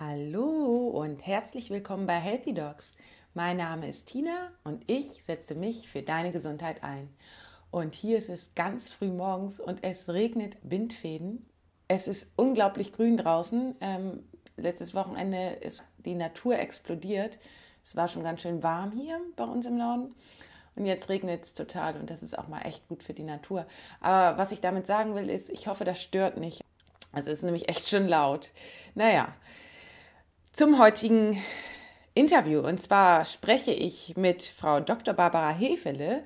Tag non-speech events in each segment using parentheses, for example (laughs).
Hallo und herzlich willkommen bei Healthy Dogs. Mein Name ist Tina und ich setze mich für deine Gesundheit ein. Und hier ist es ganz früh morgens und es regnet Bindfäden. Es ist unglaublich grün draußen. Ähm, letztes Wochenende ist die Natur explodiert. Es war schon ganz schön warm hier bei uns im Norden. Und jetzt regnet es total und das ist auch mal echt gut für die Natur. Aber was ich damit sagen will, ist, ich hoffe, das stört nicht. Es ist nämlich echt schon laut. Naja, zum heutigen Interview. Und zwar spreche ich mit Frau Dr. Barbara Hefele.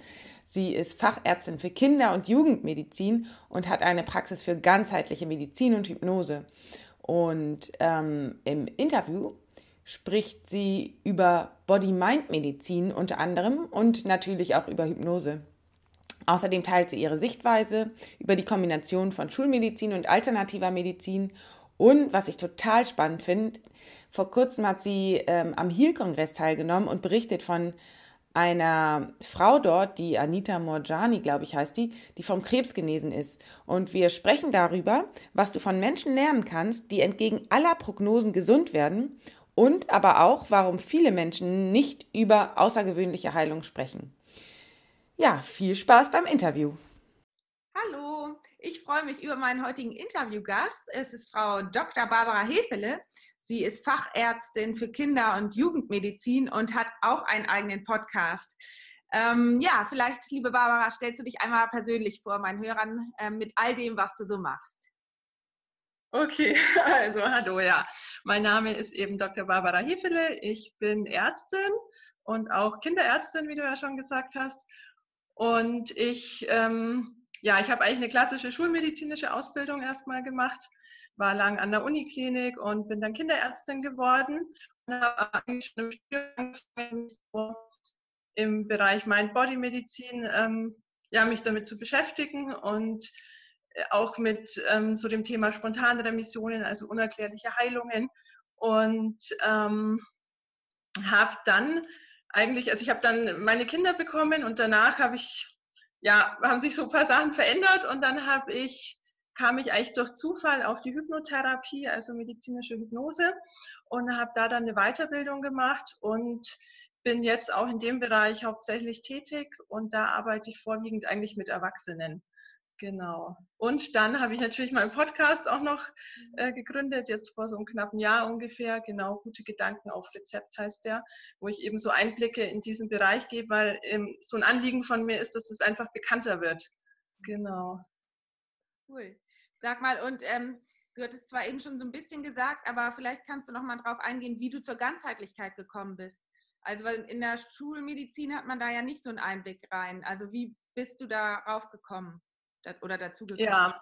Sie ist Fachärztin für Kinder- und Jugendmedizin und hat eine Praxis für ganzheitliche Medizin und Hypnose. Und ähm, im Interview spricht sie über Body-Mind-Medizin unter anderem und natürlich auch über Hypnose. Außerdem teilt sie ihre Sichtweise über die Kombination von Schulmedizin und alternativer Medizin. Und was ich total spannend finde, vor kurzem hat sie ähm, am Heal-Kongress teilgenommen und berichtet von einer Frau dort, die Anita Morjani, glaube ich, heißt die, die vom Krebs genesen ist. Und wir sprechen darüber, was du von Menschen lernen kannst, die entgegen aller Prognosen gesund werden und aber auch, warum viele Menschen nicht über außergewöhnliche Heilung sprechen. Ja, viel Spaß beim Interview. Hallo, ich freue mich über meinen heutigen Interviewgast. Es ist Frau Dr. Barbara Hefele. Sie ist Fachärztin für Kinder- und Jugendmedizin und hat auch einen eigenen Podcast. Ähm, ja, vielleicht, liebe Barbara, stellst du dich einmal persönlich vor meinen Hörern äh, mit all dem, was du so machst. Okay, (laughs) also hallo, ja. Mein Name ist eben Dr. Barbara Hefele. Ich bin Ärztin und auch Kinderärztin, wie du ja schon gesagt hast. Und ich, ähm, ja, ich habe eigentlich eine klassische schulmedizinische Ausbildung erstmal gemacht war lang an der Uniklinik und bin dann Kinderärztin geworden und habe eigentlich schon im Studium im Bereich Mind-Body-Medizin ähm, ja, mich damit zu beschäftigen und äh, auch mit ähm, so dem Thema spontane Remissionen, also unerklärliche Heilungen. Und ähm, habe dann eigentlich, also ich habe dann meine Kinder bekommen und danach habe ich, ja, haben sich so ein paar Sachen verändert und dann habe ich kam ich eigentlich durch Zufall auf die Hypnotherapie, also medizinische Hypnose und habe da dann eine Weiterbildung gemacht und bin jetzt auch in dem Bereich hauptsächlich tätig und da arbeite ich vorwiegend eigentlich mit Erwachsenen. Genau. Und dann habe ich natürlich meinen Podcast auch noch äh, gegründet, jetzt vor so einem knappen Jahr ungefähr. Genau, gute Gedanken auf Rezept heißt der, wo ich eben so Einblicke in diesen Bereich gebe, weil ähm, so ein Anliegen von mir ist, dass es einfach bekannter wird. Genau. Cool. Sag mal, und ähm, du hattest zwar eben schon so ein bisschen gesagt, aber vielleicht kannst du noch mal drauf eingehen, wie du zur Ganzheitlichkeit gekommen bist. Also in der Schulmedizin hat man da ja nicht so einen Einblick rein. Also wie bist du darauf gekommen oder dazu gekommen? Ja,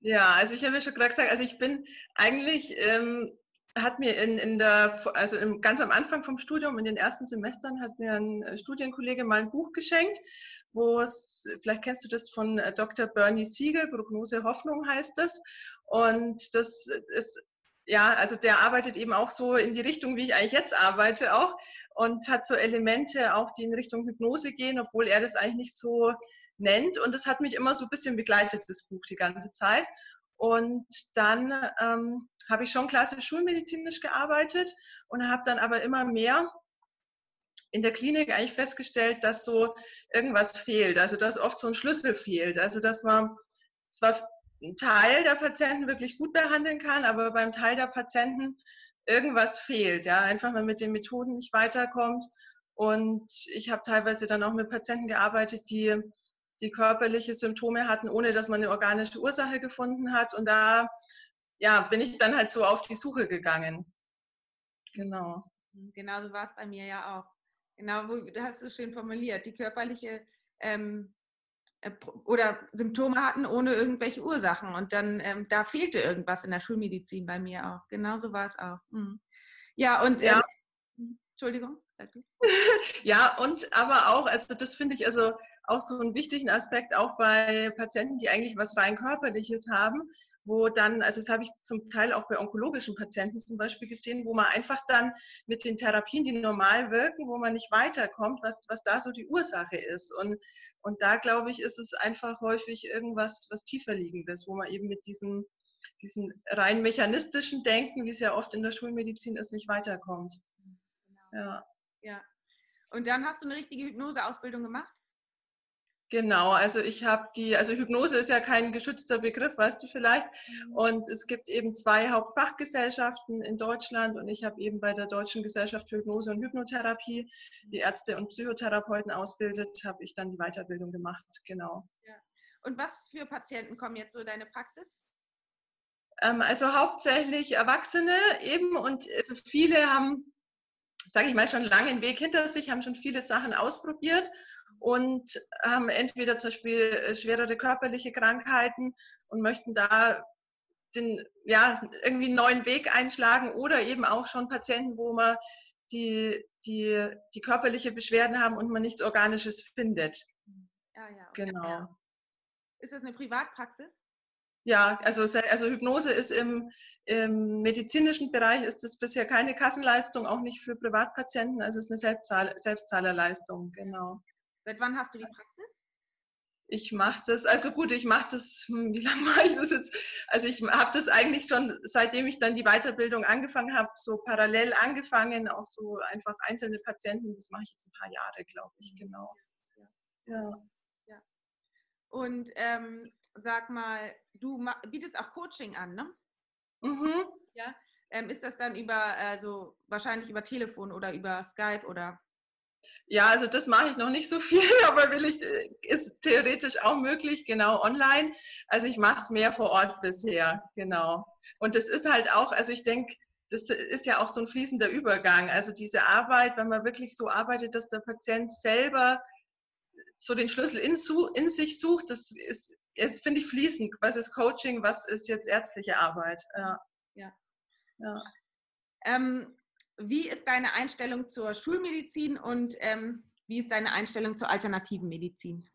ja also ich habe ja schon gerade gesagt, also ich bin eigentlich, ähm, hat mir in, in der, also im, ganz am Anfang vom Studium, in den ersten Semestern, hat mir ein Studienkollege mal ein Buch geschenkt wo es, vielleicht kennst du das von äh, Dr. Bernie Siegel, Prognose Hoffnung heißt das. Und das ist, ja, also der arbeitet eben auch so in die Richtung, wie ich eigentlich jetzt arbeite auch und hat so Elemente auch, die in Richtung Hypnose gehen, obwohl er das eigentlich nicht so nennt. Und das hat mich immer so ein bisschen begleitet, das Buch, die ganze Zeit. Und dann ähm, habe ich schon klassisch schulmedizinisch gearbeitet und habe dann aber immer mehr in der Klinik eigentlich festgestellt, dass so irgendwas fehlt, also dass oft so ein Schlüssel fehlt, also dass man zwar einen Teil der Patienten wirklich gut behandeln kann, aber beim Teil der Patienten irgendwas fehlt, ja, einfach mal mit den Methoden nicht weiterkommt. Und ich habe teilweise dann auch mit Patienten gearbeitet, die die körperliche Symptome hatten, ohne dass man eine organische Ursache gefunden hat. Und da ja, bin ich dann halt so auf die Suche gegangen. Genau. Genau so war es bei mir ja auch. Genau, wo, das hast du schön formuliert. Die körperliche ähm, äh, oder Symptome hatten ohne irgendwelche Ursachen. Und dann, ähm, da fehlte irgendwas in der Schulmedizin bei mir auch. Genauso war es auch. Mhm. Ja, und ja. Ähm, Entschuldigung. (laughs) Ja, und aber auch, also das finde ich also auch so einen wichtigen Aspekt, auch bei Patienten, die eigentlich was rein körperliches haben, wo dann, also das habe ich zum Teil auch bei onkologischen Patienten zum Beispiel gesehen, wo man einfach dann mit den Therapien, die normal wirken, wo man nicht weiterkommt, was, was da so die Ursache ist. Und, und da glaube ich, ist es einfach häufig irgendwas, was tiefer liegendes, wo man eben mit diesen diesem rein mechanistischen Denken, wie es ja oft in der Schulmedizin ist, nicht weiterkommt. Ja. ja. Und dann hast du eine richtige Hypnoseausbildung gemacht? Genau, also ich habe die, also Hypnose ist ja kein geschützter Begriff, weißt du vielleicht. Mhm. Und es gibt eben zwei Hauptfachgesellschaften in Deutschland und ich habe eben bei der Deutschen Gesellschaft für Hypnose und Hypnotherapie, die Ärzte und Psychotherapeuten ausbildet, habe ich dann die Weiterbildung gemacht, genau. Ja. Und was für Patienten kommen jetzt so in deine Praxis? Ähm, also hauptsächlich Erwachsene eben und also viele haben, sage ich mal, schon lange einen Weg hinter sich, haben schon viele Sachen ausprobiert und haben entweder zum Beispiel äh, schwerere körperliche Krankheiten und möchten da den, ja, irgendwie einen neuen Weg einschlagen oder eben auch schon Patienten, wo man die, die, die körperliche Beschwerden haben und man nichts Organisches findet. Ja, ja. Okay. Genau. Ist das eine Privatpraxis? Ja, also, also Hypnose ist im, im medizinischen Bereich ist es bisher keine Kassenleistung, auch nicht für Privatpatienten. Also es ist eine Selbstzahl, Selbstzahlerleistung, genau. Seit wann hast du die Praxis? Ich mache das, also gut, ich mache das, hm, wie lange mache ich das jetzt? Also ich habe das eigentlich schon, seitdem ich dann die Weiterbildung angefangen habe, so parallel angefangen, auch so einfach einzelne Patienten, das mache ich jetzt ein paar Jahre, glaube ich, genau. Ja. ja. Und ähm, sag mal, du bietest auch Coaching an, ne? Mhm. Ja. Ähm, ist das dann über, also wahrscheinlich über Telefon oder über Skype oder? Ja, also das mache ich noch nicht so viel, (laughs) aber will ich, äh, ist theoretisch auch möglich, genau online. Also ich mache es mehr vor Ort bisher, genau. Und das ist halt auch, also ich denke, das ist ja auch so ein fließender Übergang. Also diese Arbeit, wenn man wirklich so arbeitet, dass der Patient selber so den Schlüssel in, in sich sucht, das ist, ist finde ich, fließend. Was ist Coaching, was ist jetzt ärztliche Arbeit? Ja. ja. ja. Ähm, wie ist deine Einstellung zur Schulmedizin und ähm, wie ist deine Einstellung zur alternativen Medizin?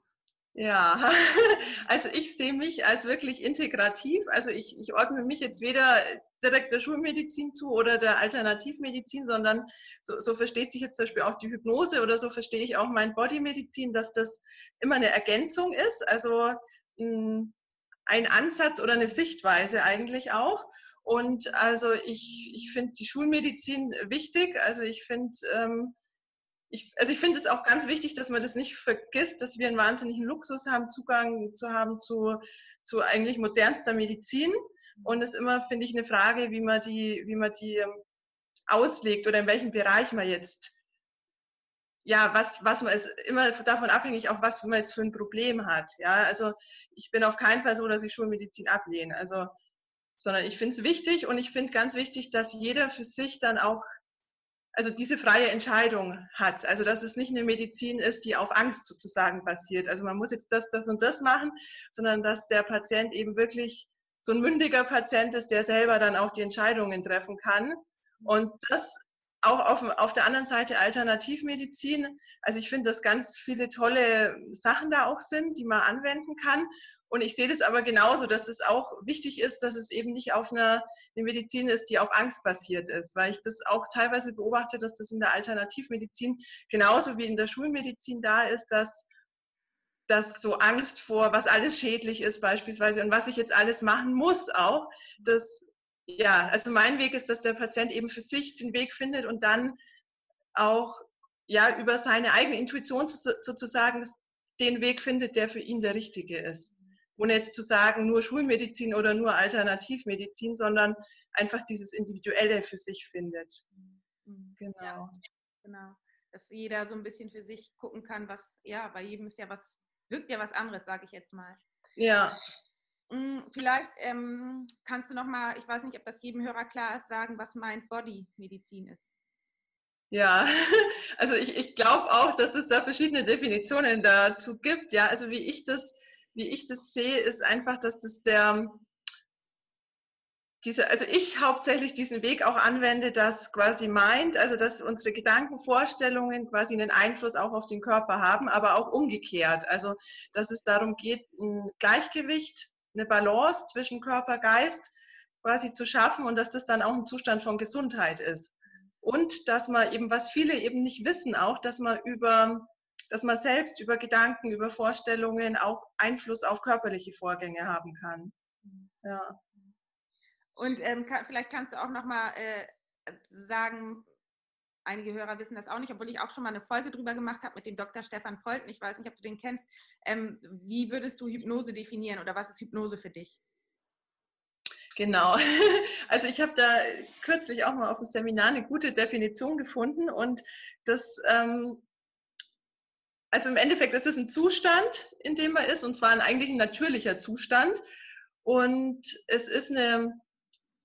Ja, (laughs) also ich sehe mich als wirklich integrativ. Also ich, ich ordne mich jetzt weder direkt der Schulmedizin zu oder der Alternativmedizin, sondern so, so versteht sich jetzt zum Beispiel auch die Hypnose oder so verstehe ich auch mein Bodymedizin, dass das immer eine Ergänzung ist, also ein Ansatz oder eine Sichtweise eigentlich auch. Und also ich, ich finde die Schulmedizin wichtig. Also ich finde ähm, ich, also ich finde es auch ganz wichtig, dass man das nicht vergisst, dass wir einen wahnsinnigen Luxus haben, Zugang zu haben zu, zu eigentlich modernster Medizin. Und es ist immer, finde ich, eine Frage, wie man die, wie man die ähm, auslegt oder in welchem Bereich man jetzt, ja, was, was man ist immer davon abhängig, auch was man jetzt für ein Problem hat. Ja, also ich bin auf keinen Fall so, dass ich Schulmedizin ablehne. Also sondern ich finde es wichtig und ich finde ganz wichtig, dass jeder für sich dann auch, also diese freie Entscheidung hat. Also dass es nicht eine Medizin ist, die auf Angst sozusagen basiert. Also man muss jetzt das, das und das machen, sondern dass der Patient eben wirklich so ein mündiger Patient ist, der selber dann auch die Entscheidungen treffen kann. Und das auch auf, auf der anderen Seite Alternativmedizin. Also ich finde, dass ganz viele tolle Sachen da auch sind, die man anwenden kann. Und ich sehe das aber genauso, dass es auch wichtig ist, dass es eben nicht auf einer eine Medizin ist, die auf Angst basiert ist, weil ich das auch teilweise beobachte, dass das in der Alternativmedizin genauso wie in der Schulmedizin da ist, dass dass so Angst vor, was alles schädlich ist beispielsweise und was ich jetzt alles machen muss auch, dass ja, also mein Weg ist, dass der Patient eben für sich den Weg findet und dann auch ja über seine eigene Intuition sozusagen den Weg findet, der für ihn der richtige ist ohne jetzt zu sagen, nur Schulmedizin oder nur Alternativmedizin, sondern einfach dieses Individuelle für sich findet. Mhm. Genau. Ja, genau. Dass jeder so ein bisschen für sich gucken kann, was, ja, bei jedem ist ja was, wirkt ja was anderes, sage ich jetzt mal. Ja. Mm, vielleicht ähm, kannst du noch mal, ich weiß nicht, ob das jedem Hörer klar ist, sagen, was Mind-Body-Medizin ist. Ja, (laughs) also ich, ich glaube auch, dass es da verschiedene Definitionen dazu gibt. Ja, also wie ich das wie ich das sehe, ist einfach, dass das der, diese, also ich hauptsächlich diesen Weg auch anwende, dass quasi meint, also dass unsere Gedankenvorstellungen quasi einen Einfluss auch auf den Körper haben, aber auch umgekehrt. Also dass es darum geht, ein Gleichgewicht, eine Balance zwischen Körper, Geist quasi zu schaffen und dass das dann auch ein Zustand von Gesundheit ist. Und dass man eben, was viele eben nicht wissen, auch, dass man über dass man selbst über Gedanken, über Vorstellungen auch Einfluss auf körperliche Vorgänge haben kann. Ja. Und ähm, kann, vielleicht kannst du auch nochmal äh, sagen, einige Hörer wissen das auch nicht, obwohl ich auch schon mal eine Folge drüber gemacht habe mit dem Dr. Stefan Polten. Ich weiß nicht, ob du den kennst. Ähm, wie würdest du Hypnose definieren oder was ist Hypnose für dich? Genau. (laughs) Also ich habe da kürzlich auch mal auf dem Seminar eine gute Definition gefunden und das, ähm, also im Endeffekt ist es ein Zustand, in dem man ist und zwar ein eigentlich ein natürlicher Zustand und es ist eine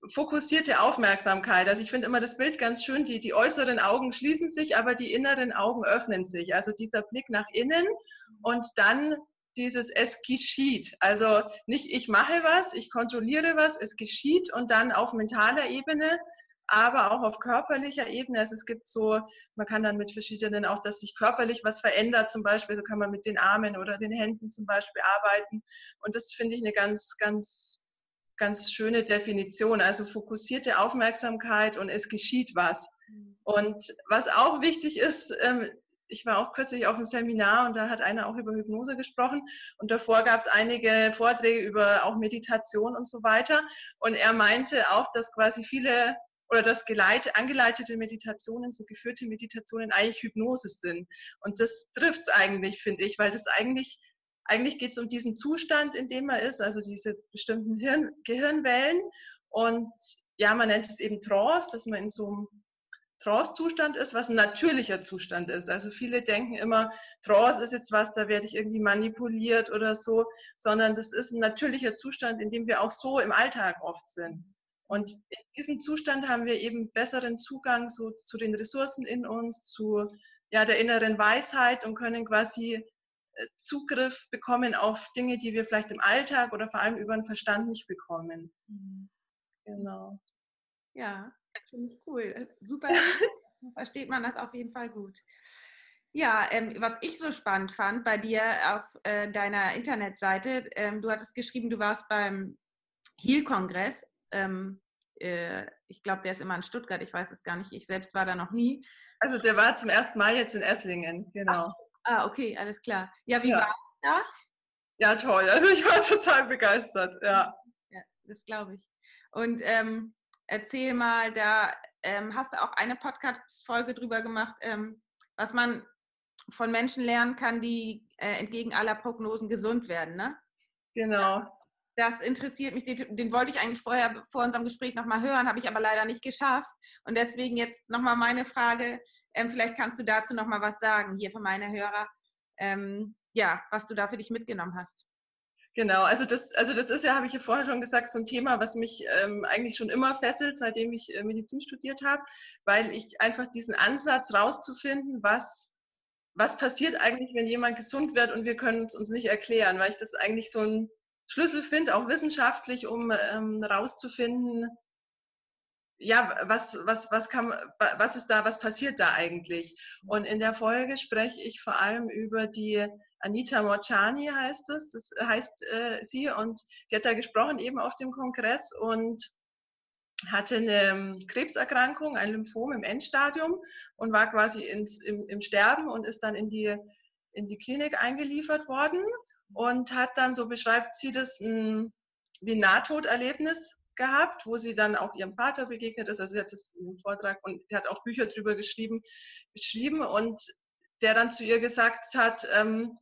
fokussierte Aufmerksamkeit. Also ich finde immer das Bild ganz schön, die, die äußeren Augen schließen sich, aber die inneren Augen öffnen sich. Also dieser Blick nach innen und dann dieses es geschieht. Also nicht ich mache was, ich kontrolliere was, es geschieht und dann auf mentaler Ebene, aber auch auf körperlicher Ebene. Also es gibt so, man kann dann mit verschiedenen auch, dass sich körperlich was verändert, zum Beispiel, so kann man mit den Armen oder den Händen zum Beispiel arbeiten. Und das finde ich eine ganz, ganz ganz schöne Definition. Also fokussierte Aufmerksamkeit und es geschieht was. Mhm. Und was auch wichtig ist, ähm, ich war auch kürzlich auf einem Seminar und da hat einer auch über Hypnose gesprochen und davor gab es einige Vorträge über auch Meditation und so weiter. Und er meinte auch, dass quasi viele oder dass geleite, angeleitete Meditationen, so geführte Meditationen eigentlich Hypnose sind. Und das trifft es eigentlich, finde ich, weil das eigentlich eigentlich geht es um diesen Zustand, in dem man ist, also diese bestimmten Hirn, Gehirnwellen. Und ja, man nennt es eben Trance, dass man in so einem Trance-Zustand ist, was ein natürlicher Zustand ist. Also viele denken immer, Trance ist jetzt was, da werde ich irgendwie manipuliert oder so, sondern das ist ein natürlicher Zustand, in dem wir auch so im Alltag oft sind. Und in diesem Zustand haben wir eben besseren Zugang so zu den Ressourcen in uns, zu ja, der inneren Weisheit und können quasi Zugriff bekommen auf Dinge, die wir vielleicht im Alltag oder vor allem über den Verstand nicht bekommen. Mhm. Genau. Ja, finde ich cool. Super, (laughs) versteht man das auf jeden Fall gut. Ja, ähm, was ich so spannend fand bei dir auf äh, deiner Internetseite, ähm, du hattest geschrieben, du warst beim Heal-Kongress. Ähm, äh, ich glaube, der ist immer in Stuttgart, ich weiß es gar nicht, ich selbst war da noch nie. Also der war zum ersten Mal jetzt in Esslingen, genau. So, Ah, okay, alles klar. Ja, wie ja. war es da? Ja, toll. Also ich war (laughs) total begeistert, ja. Ja, das glaube ich. Und ähm, erzähl mal, da ähm, hast du auch eine Podcast-Folge drüber gemacht, ähm, was man von Menschen lernen kann, die äh, entgegen aller Prognosen gesund werden, ne? Genau. Das interessiert mich, den, den wollte ich eigentlich vorher vor unserem Gespräch nochmal hören, habe ich aber leider nicht geschafft. Und deswegen jetzt nochmal meine Frage, ähm, vielleicht kannst du dazu nochmal was sagen, hier für meine Hörer, ähm, ja, was du da für dich mitgenommen hast. Genau, also das, also das ist ja, habe ich ja vorher schon gesagt, so ein Thema, was mich ähm, eigentlich schon immer fesselt, seitdem ich äh, Medizin studiert habe, weil ich einfach diesen Ansatz rauszufinden, was, was passiert eigentlich, wenn jemand gesund wird und wir können es uns nicht erklären, weil ich das eigentlich so ein Schlüssel finde, auch wissenschaftlich, um ähm, rauszufinden, ja, was, was, was, kann, was ist da, was passiert da eigentlich? Und in der Folge spreche ich vor allem über die Anita Morchani heißt es, das heißt äh, sie und die hat da gesprochen eben auf dem Kongress und hatte eine ähm, Krebserkrankung, ein Lymphom im Endstadium und war quasi ins, im, im Sterben und ist dann in die, in die Klinik eingeliefert worden und hat dann, so beschreibt sie das, ein, wie ein Nahtoderlebnis gehabt, wo sie dann auch ihrem Vater begegnet ist. Also sie hat das im Vortrag und sie hat auch Bücher drüber geschrieben, beschrieben und der dann zu ihr gesagt hat, ähm,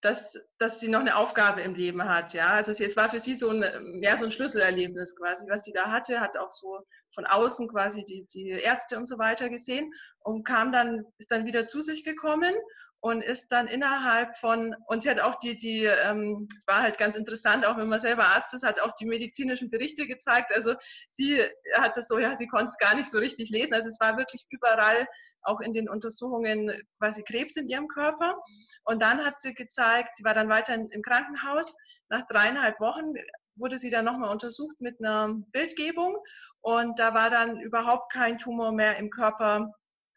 dass, dass sie noch eine Aufgabe im Leben hat. Ja, also sie, es war für sie so ein, ja, so ein Schlüsselerlebnis quasi, was sie da hatte, hat auch so von außen quasi die, die Ärzte und so weiter gesehen und kam dann, ist dann wieder zu sich gekommen und ist dann innerhalb von, und sie hat auch die, die, ähm, es war halt ganz interessant, auch wenn man selber Arzt ist, hat auch die medizinischen Berichte gezeigt. Also sie hat das so, ja, sie konnte es gar nicht so richtig lesen. Also es war wirklich überall, auch in den Untersuchungen, quasi Krebs in ihrem Körper. Und dann hat sie gezeigt, sie war dann weiter im Krankenhaus. Nach dreieinhalb Wochen wurde sie dann nochmal untersucht mit einer Bildgebung und da war dann überhaupt kein Tumor mehr im Körper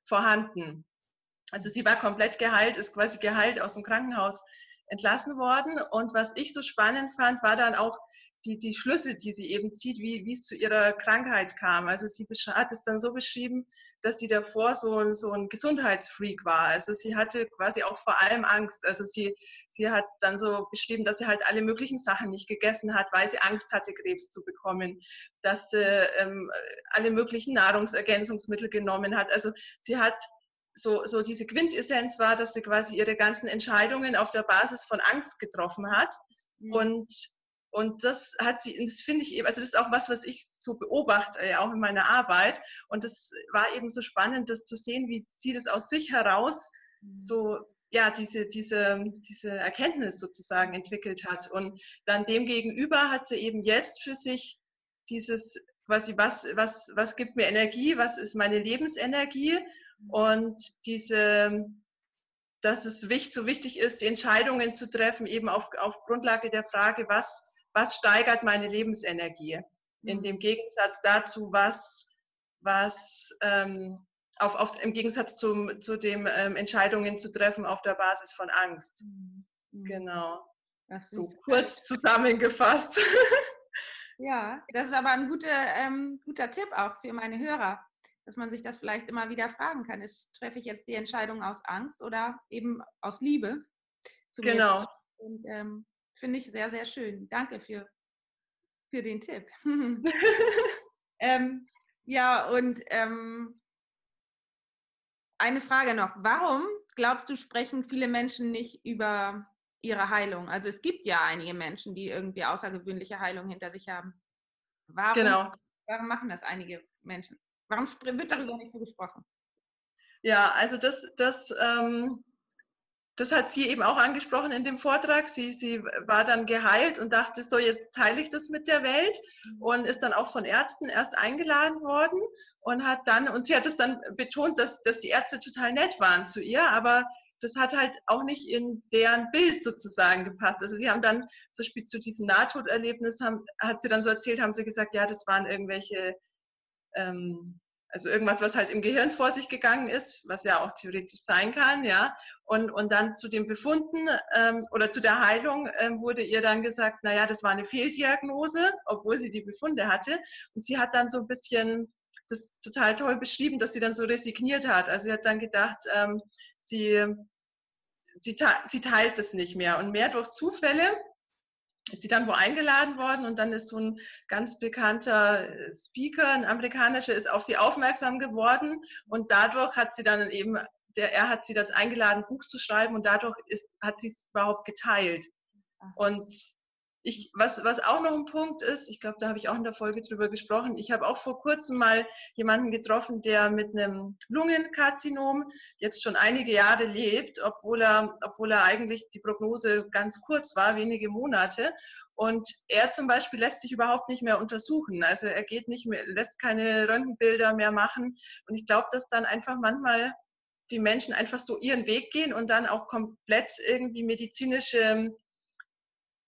vorhanden. Also sie war komplett geheilt, ist quasi geheilt aus dem Krankenhaus entlassen worden. Und was ich so spannend fand, war dann auch die, die Schlüsse, die sie eben zieht, wie, wie es zu ihrer Krankheit kam. Also sie hat es dann so beschrieben, dass sie davor so, so ein Gesundheitsfreak war. Also sie hatte quasi auch vor allem Angst. Also sie, sie hat dann so beschrieben, dass sie halt alle möglichen Sachen nicht gegessen hat, weil sie Angst hatte, Krebs zu bekommen, dass sie ähm, alle möglichen Nahrungsergänzungsmittel genommen hat. Also sie hat so, so diese Quintessenz war, dass sie quasi ihre ganzen Entscheidungen auf der Basis von Angst getroffen hat. Mhm. Und, und das hat sie, das finde ich eben, also das ist auch was, was ich so beobachte, auch in meiner Arbeit. Und das war eben so spannend, das zu sehen, wie sie das aus sich heraus mhm. so, ja, diese, diese, diese Erkenntnis sozusagen entwickelt hat. Und dann demgegenüber hat sie eben jetzt für sich dieses, quasi, was, was, was gibt mir Energie, was ist meine Lebensenergie und diese, dass es wichtig, so wichtig ist, die Entscheidungen zu treffen, eben auf, auf Grundlage der Frage, was, was steigert meine Lebensenergie? In mhm. dem Gegensatz dazu, was, was ähm, auf, auf, im Gegensatz zum, zu dem ähm, Entscheidungen zu treffen auf der Basis von Angst. Mhm. mhm. Genau. so kurz zusammengefasst. (laughs) Ja, das ist aber ein guter, ähm, guter Tipp auch für meine Hörer dass man sich das vielleicht immer wieder fragen kann. Ist, treffe ich jetzt die Entscheidung aus Angst oder eben aus Liebe? genau. Und ähm, finde ich sehr, sehr schön. Danke für, für den Tipp. (laughs) ähm, ja, und ähm, eine Frage noch. Warum, glaubst du, sprechen viele Menschen nicht über ihre Heilung? Also es gibt ja einige Menschen, die irgendwie außergewöhnliche Heilung hinter sich haben. Warum, genau. warum machen das einige Menschen? Warum wird darüber nicht so gesprochen? Ja, also das, das, ähm, das hat sie eben auch angesprochen in dem Vortrag. Sie, sie war dann geheilt und dachte so, jetzt teile ich das mit der Welt mhm. und ist dann auch von Ärzten erst eingeladen worden und hat dann, und sie hat es dann betont, dass, dass die Ärzte total nett waren zu ihr, aber das hat halt auch nicht in deren Bild sozusagen gepasst. Also sie haben dann zum Beispiel zu diesem Nahtoderlebnis, haben, hat sie dann so erzählt, haben sie gesagt, ja, das waren irgendwelche ähm, also irgendwas, was halt im Gehirn vor sich gegangen ist, was ja auch theoretisch sein kann, ja. Und, und dann zu den Befunden ähm, oder zu der Heilung ähm, wurde ihr dann gesagt, naja, das war eine Fehldiagnose, obwohl sie die Befunde hatte. Und sie hat dann so ein bisschen das total toll beschrieben, dass sie dann so resigniert hat. Also sie hat dann gedacht, ähm, sie, sie, sie teilt das nicht mehr. Und mehr durch Zufälle ist sie dann wo eingeladen worden und dann ist so ein ganz bekannter äh, Speaker, ein amerikanischer, ist auf sie aufmerksam geworden und dadurch hat sie dann eben, der, er hat sie dazu eingeladen, ein Buch zu schreiben und dadurch ist, hat sie es überhaupt geteilt. Und ich, was, was auch noch ein Punkt ist, ich glaube, da habe ich auch in der Folge drüber gesprochen. Ich habe auch vor kurzem mal jemanden getroffen, der mit einem Lungenkarzinom jetzt schon einige Jahre lebt, obwohl er, obwohl er eigentlich die Prognose ganz kurz war, wenige Monate. Und er zum Beispiel lässt sich überhaupt nicht mehr untersuchen. Also er geht nicht mehr, lässt keine Röntgenbilder mehr machen. Und ich glaube, dass dann einfach manchmal die Menschen einfach so ihren Weg gehen und dann auch komplett irgendwie medizinische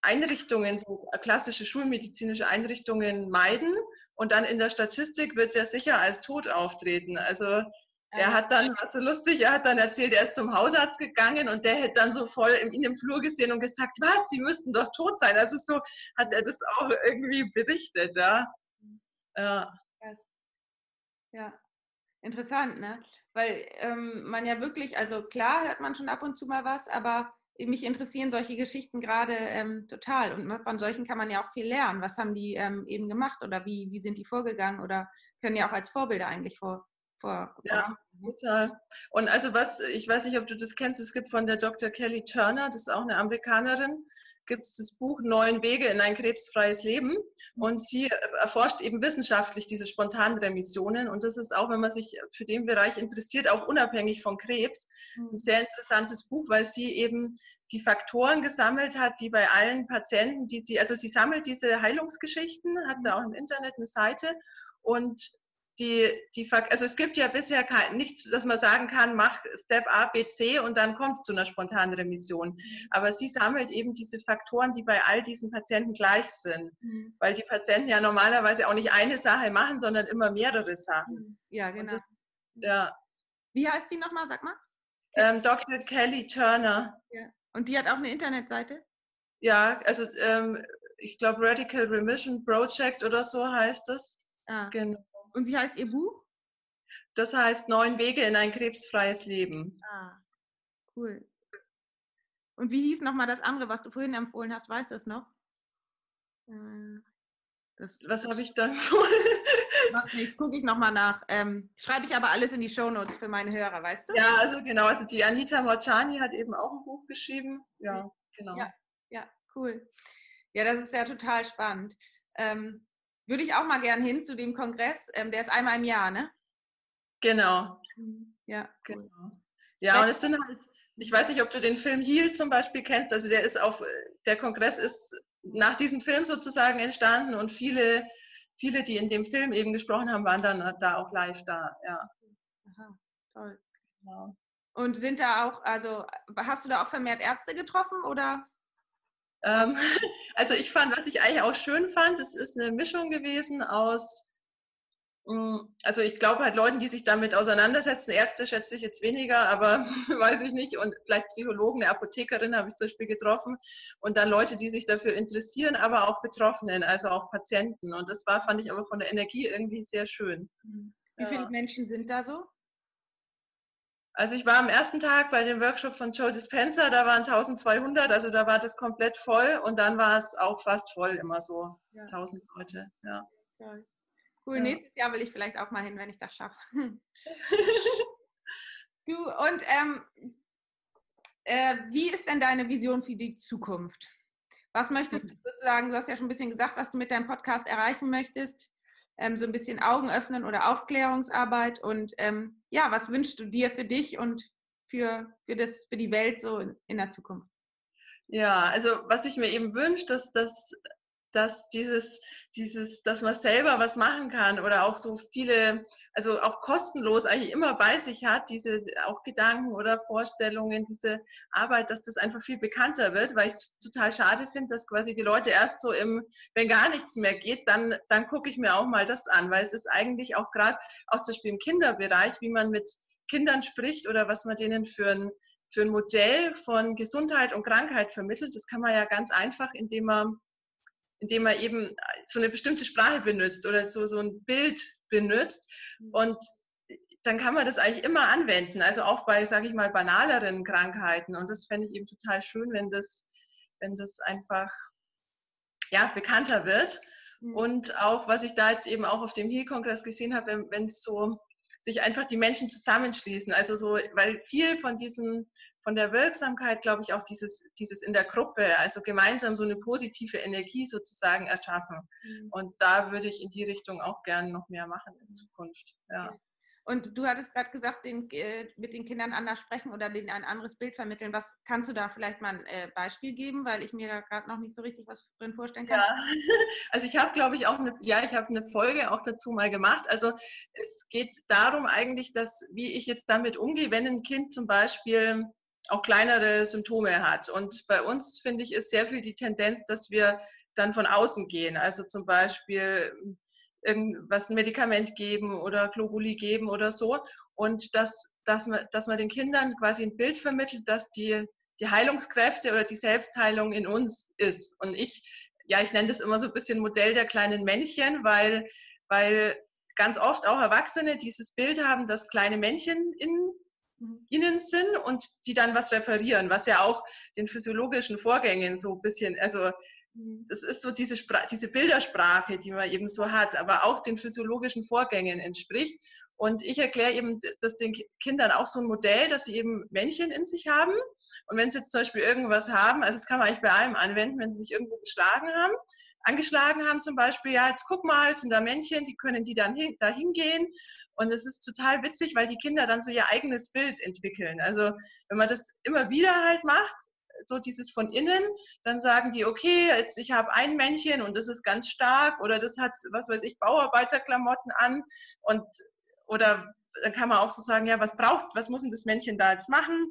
Einrichtungen, so klassische schulmedizinische Einrichtungen meiden und dann in der Statistik wird er sicher als tot auftreten. Also er hat dann, war so lustig, er hat dann erzählt, er ist zum Hausarzt gegangen und der hätte dann so voll in, in dem Flur gesehen und gesagt, was, Sie müssten doch tot sein. Also so hat er das auch irgendwie berichtet, ja. Ja. ja. Interessant, ne? Weil ähm, man ja wirklich, also klar hört man schon ab und zu mal was, aber mich interessieren solche Geschichten gerade ähm, total und von solchen kann man ja auch viel lernen. Was haben die ähm, eben gemacht oder wie, wie sind die vorgegangen oder können ja auch als Vorbilder eigentlich vor, vor ja, total. Und also was, ich weiß nicht, ob du das kennst, es gibt von der Dr. Kelly Turner, das ist auch eine Amerikanerin, gibt es das Buch Neun Wege in ein krebsfreies Leben und sie erforscht eben wissenschaftlich diese spontanen Remissionen und das ist auch, wenn man sich für den Bereich interessiert, auch unabhängig von Krebs, ein mhm. sehr interessantes Buch, weil sie eben die Faktoren gesammelt hat, die bei allen Patienten, die sie, also sie sammelt diese Heilungsgeschichten, hat da auch im Internet eine Seite und die, die, also es gibt ja bisher kein, nichts, dass man sagen kann, mach Step A, B, C und dann kommt es zu einer spontanen Remission. Mhm. Aber sie sammelt eben diese Faktoren, die bei all diesen Patienten gleich sind. Mhm. Weil die Patienten ja normalerweise auch nicht eine Sache machen, sondern immer mehrere Sachen. Mhm. Ja, genau. Das, ja. Wie heißt die nochmal, sag mal? Ähm, Dr. Kelly Turner. Ja. Und die hat auch eine Internetseite? Ja, also ähm, ich glaube, Radical Remission Project oder so heißt das. Ah. Genau. Und wie heißt Ihr Buch? Das heißt Neun Wege in ein krebsfreies Leben. Ah, cool. Und wie hieß nochmal das andere, was du vorhin empfohlen hast? Weißt du es noch? Äh, das, was habe ich da Macht nichts, gucke ich nochmal nach. Ähm, schreibe ich aber alles in die Shownotes für meine Hörer, weißt du? Ja, also genau. Also die Anita Morchani hat eben auch ein Buch geschrieben. Ja, genau. Ja, ja cool. Ja, das ist ja total spannend. Ähm, würde ich auch mal gern hin zu dem Kongress. Ähm, der ist einmal im Jahr, ne? Genau. Ja, genau. Ja, und es sind halt, ich weiß nicht, ob du den Film Heal zum Beispiel kennst. Also der ist auf, der Kongress ist nach diesem Film sozusagen entstanden und viele, viele, die in dem Film eben gesprochen haben, waren dann da auch live da. Ja. Aha, toll. Genau. Und sind da auch, also hast du da auch vermehrt Ärzte getroffen oder? Ähm, (laughs) also ich fand, was ich eigentlich auch schön fand, es ist eine Mischung gewesen aus hm, also ich glaube halt Leuten, die sich damit auseinandersetzen, Ärzte schätze ich jetzt weniger, aber (laughs) weiß ich nicht. Und vielleicht Psychologen, eine Apothekerin habe ich zum Beispiel getroffen. Und dann Leute, die sich dafür interessieren, aber auch Betroffenen, also auch Patienten. Und das war, fand ich aber von der Energie irgendwie sehr schön. Wie viele ja. Menschen sind da so? Also ich war am ersten Tag bei dem Workshop von Joe Dispenza, da waren 1200, also da war das komplett voll und dann war es auch fast voll immer so, ja. 1000 Leute, ja. Cool, ja. nächstes Jahr will ich vielleicht auch mal hin, wenn ich das schaffe. (laughs) du, und ähm, äh, wie ist denn deine Vision für die Zukunft? Was möchtest du (laughs) sozusagen, du hast ja schon ein bisschen gesagt, was du mit deinem Podcast erreichen möchtest, ähm, so ein bisschen Augen öffnen oder Aufklärungsarbeit und ähm, ja, was wünschst du dir für dich und für, für, das, für die Welt so in, in der Zukunft? Ja, also was ich mir eben wünsche, dass, dass dass dieses, dieses, dass man selber was machen kann oder auch so viele, also auch kostenlos eigentlich immer bei sich hat, diese auch Gedanken oder Vorstellungen, diese Arbeit, dass das einfach viel bekannter wird, weil ich es total schade finde, dass quasi die Leute erst so im, wenn gar nichts mehr geht, dann, dann gucke ich mir auch mal das an, weil es ist eigentlich auch gerade, auch zum Beispiel im Kinderbereich, wie man mit Kindern spricht oder was man denen für ein für ein Modell von Gesundheit und Krankheit vermittelt. Das kann man ja ganz einfach, indem man indem man eben so eine bestimmte Sprache benutzt oder so, so ein Bild benutzt. Mhm. Und dann kann man das eigentlich immer anwenden, also auch bei, sage ich mal, banaleren Krankheiten. Und das fände ich eben total schön, wenn das, wenn das einfach ja, bekannter wird. Mhm. Und auch, was ich da jetzt eben auch auf dem Heal-Kongress gesehen habe, wenn es so sich einfach die Menschen zusammenschließen. Also so, weil viel von diesen von der Wirksamkeit, glaube ich, auch dieses, dieses in der Gruppe, also gemeinsam so eine positive Energie sozusagen erschaffen. Mhm. Und da würde ich in die Richtung auch gerne noch mehr machen in Zukunft. Ja. Und du hattest gerade gesagt, den, äh, mit den Kindern anders sprechen oder denen ein anderes Bild vermitteln. Was kannst du da vielleicht mal ein äh, Beispiel geben, weil ich mir da gerade noch nicht so richtig was drin vorstellen kann? Ja, (laughs) also ich habe, glaube ich, auch eine, ja, ich habe eine Folge auch dazu mal gemacht. Also es geht darum eigentlich, dass wie ich jetzt damit umgehe, wenn ein Kind zum Beispiel auch kleinere Symptome hat. Und bei uns, finde ich, ist sehr viel die Tendenz, dass wir dann von außen gehen. Also zum Beispiel irgendwas, ein Medikament geben oder Globuli geben oder so. Und dass, dass, man, dass man den Kindern quasi ein Bild vermittelt, dass die, die Heilungskräfte oder die Selbstheilung in uns ist. Und ich, ja, ich nenne das immer so ein bisschen Modell der kleinen Männchen, weil, weil ganz oft auch Erwachsene dieses Bild haben, dass kleine Männchen in innen sind und die dann was reparieren, was ja auch den physiologischen Vorgängen so ein bisschen, also mhm. das ist so diese, Spra diese Bildersprache, die man eben so hat, aber auch den physiologischen Vorgängen entspricht. Und ich erkläre eben das den Kindern auch so ein Modell, dass sie eben Männchen in sich haben. Und wenn sie jetzt zum Beispiel irgendwas haben, also das kann man eigentlich bei allem anwenden, wenn sie sich irgendwo geschlagen haben, angeschlagen haben zum Beispiel, ja, jetzt guck mal, sind da Männchen, die können die dann hin, da hingehen und es ist total witzig, weil die Kinder dann so ihr eigenes Bild entwickeln. Also wenn man das immer wieder halt macht, so dieses von innen, dann sagen die, okay, jetzt ich habe ein Männchen und das ist ganz stark oder das hat, was weiß ich, Bauarbeiterklamotten an und oder dann kann man auch so sagen, ja, was braucht, was muss denn das Männchen da jetzt machen?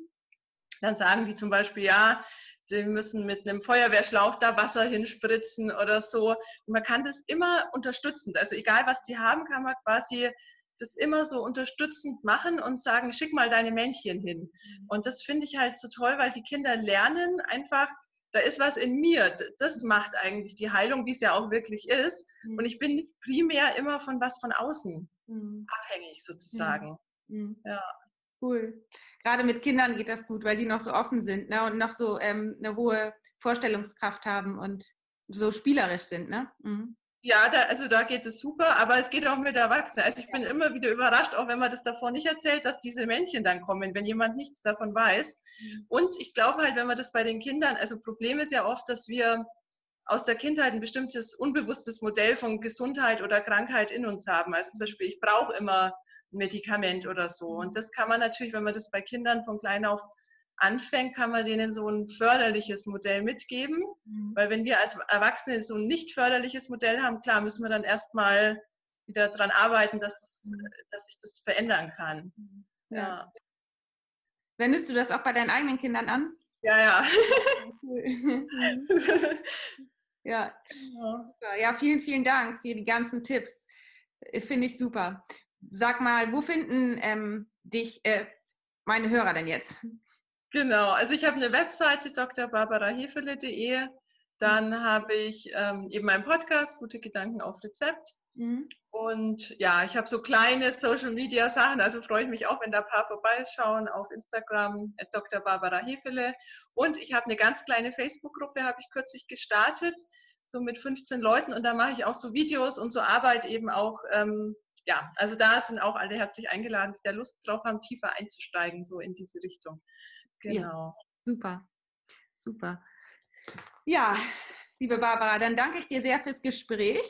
Dann sagen die zum Beispiel, ja, sie müssen mit einem Feuerwehrschlauch da Wasser hinspritzen oder so. Und man kann das immer unterstützend, also egal was die haben, kann man quasi das immer so unterstützend machen und sagen, schick mal deine Männchen hin. Mhm. Und das finde ich halt so toll, weil die Kinder lernen einfach, da ist was in mir. Das macht eigentlich die Heilung, wie es ja auch wirklich ist. Mhm. Und ich bin primär immer von was von außen mhm. abhängig sozusagen. Mhm. Ja. Cool. Gerade mit Kindern geht das gut, weil die noch so offen sind ne? und noch so ähm, eine hohe Vorstellungskraft haben und so spielerisch sind. Ne? Mhm. Ja, da, also da geht es super, aber es geht auch mit Erwachsenen. Also ich bin immer wieder überrascht, auch wenn man das davor nicht erzählt, dass diese Männchen dann kommen, wenn jemand nichts davon weiß. Mhm. Und ich glaube halt, wenn man das bei den Kindern, also Problem ist ja oft, dass wir aus der Kindheit ein bestimmtes unbewusstes Modell von Gesundheit oder Krankheit in uns haben. Also zum Beispiel, ich brauche immer Medikament oder so. Und das kann man natürlich, wenn man das bei Kindern von klein auf anfängt, kann man denen so ein förderliches Modell mitgeben. Mhm. Weil wenn wir als Erwachsene so ein nicht förderliches Modell haben, klar, müssen wir dann erstmal wieder daran arbeiten, dass, das, mhm. dass sich das verändern kann. Mhm. Ja. ja. Wendest du das auch bei deinen eigenen Kindern an? Ja, ja. (laughs) ja. (laughs) Ja, vielen, vielen Dank für die ganzen Tipps. Finde ich super. Sag mal, wo finden ähm, dich äh, meine Hörer denn jetzt? Genau, also ich habe eine Webseite drbarbarahefele.de. Dann habe ich ähm, eben meinen Podcast, Gute Gedanken auf Rezept. Mhm. Und ja, ich habe so kleine Social Media Sachen, also freue ich mich auch, wenn da ein paar vorbeischauen auf Instagram, Dr. Barbara Hefele. Und ich habe eine ganz kleine Facebook-Gruppe, habe ich kürzlich gestartet, so mit 15 Leuten. Und da mache ich auch so Videos und so Arbeit eben auch. Ähm, ja, also da sind auch alle herzlich eingeladen, die da Lust drauf haben, tiefer einzusteigen, so in diese Richtung. Genau. Ja, super, super. Ja, liebe Barbara, dann danke ich dir sehr fürs Gespräch.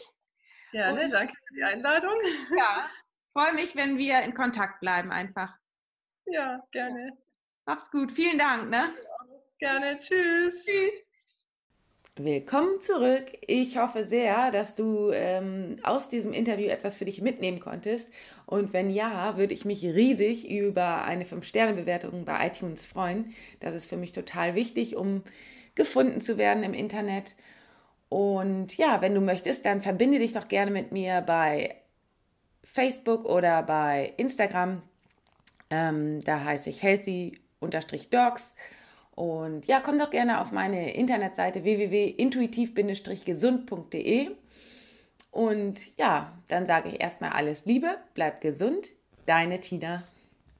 Gerne, danke für die Einladung. (laughs) Ja, freue mich, wenn wir in Kontakt bleiben einfach. Ja, gerne. Mach's gut, vielen Dank. Ne? Ja, gerne, tschüss. Tschüss. Willkommen zurück. Ich hoffe sehr, dass du ähm, aus diesem Interview etwas für dich mitnehmen konntest. Und wenn ja, würde ich mich riesig über eine 5-Sterne-Bewertung bei iTunes freuen. Das ist für mich total wichtig, um gefunden zu werden im Internet. Und ja, wenn du möchtest, dann verbinde dich doch gerne mit mir bei Facebook oder bei Instagram. Ähm, da heiße ich healthy-dogs. Und ja, komm doch gerne auf meine Internetseite www.intuitiv-gesund.de. Und ja, dann sage ich erstmal alles Liebe, bleib gesund, deine Tina.